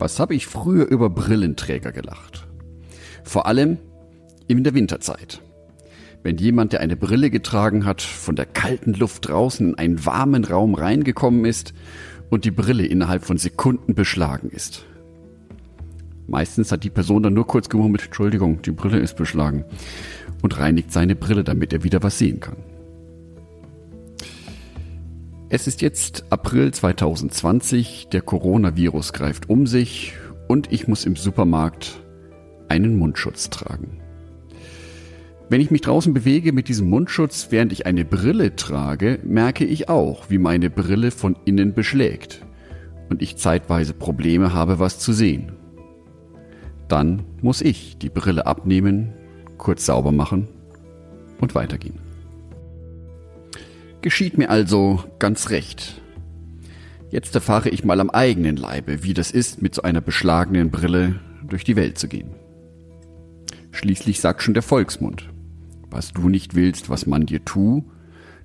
Was habe ich früher über Brillenträger gelacht? Vor allem in der Winterzeit. Wenn jemand, der eine Brille getragen hat, von der kalten Luft draußen in einen warmen Raum reingekommen ist und die Brille innerhalb von Sekunden beschlagen ist. Meistens hat die Person dann nur kurz gemurmelt, Entschuldigung, die Brille ist beschlagen und reinigt seine Brille, damit er wieder was sehen kann. Es ist jetzt April 2020, der Coronavirus greift um sich und ich muss im Supermarkt einen Mundschutz tragen. Wenn ich mich draußen bewege mit diesem Mundschutz, während ich eine Brille trage, merke ich auch, wie meine Brille von innen beschlägt und ich zeitweise Probleme habe, was zu sehen. Dann muss ich die Brille abnehmen, kurz sauber machen und weitergehen. Geschieht mir also ganz recht. Jetzt erfahre ich mal am eigenen Leibe, wie das ist, mit so einer beschlagenen Brille durch die Welt zu gehen. Schließlich sagt schon der Volksmund, was du nicht willst, was man dir tu,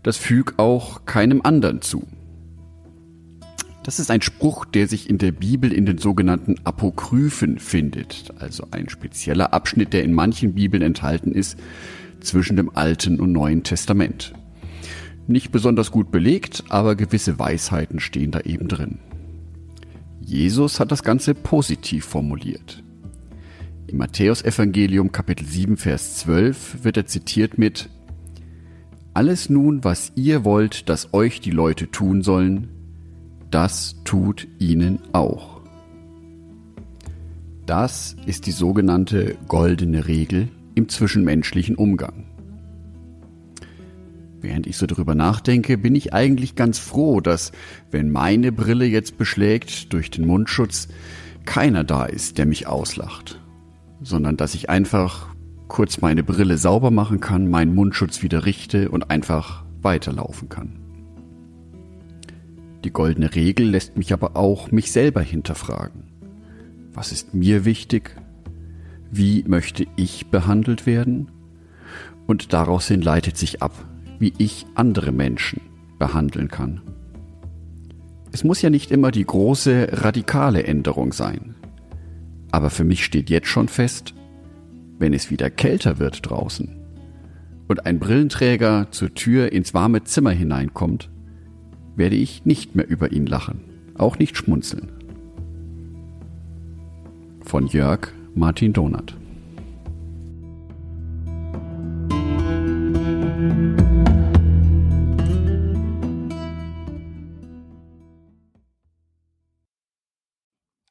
das füg auch keinem anderen zu. Das ist ein Spruch, der sich in der Bibel in den sogenannten Apokryphen findet, also ein spezieller Abschnitt, der in manchen Bibeln enthalten ist, zwischen dem Alten und Neuen Testament. Nicht besonders gut belegt, aber gewisse Weisheiten stehen da eben drin. Jesus hat das Ganze positiv formuliert. Im Matthäusevangelium Kapitel 7 Vers 12 wird er zitiert mit Alles nun, was ihr wollt, dass euch die Leute tun sollen, das tut ihnen auch. Das ist die sogenannte goldene Regel im zwischenmenschlichen Umgang. Während ich so drüber nachdenke, bin ich eigentlich ganz froh, dass, wenn meine Brille jetzt beschlägt durch den Mundschutz, keiner da ist, der mich auslacht, sondern dass ich einfach kurz meine Brille sauber machen kann, meinen Mundschutz wieder richte und einfach weiterlaufen kann. Die goldene Regel lässt mich aber auch mich selber hinterfragen. Was ist mir wichtig? Wie möchte ich behandelt werden? Und daraus hin leitet sich ab, wie ich andere Menschen behandeln kann. Es muss ja nicht immer die große, radikale Änderung sein. Aber für mich steht jetzt schon fest, wenn es wieder kälter wird draußen und ein Brillenträger zur Tür ins warme Zimmer hineinkommt, werde ich nicht mehr über ihn lachen, auch nicht schmunzeln. Von Jörg Martin Donath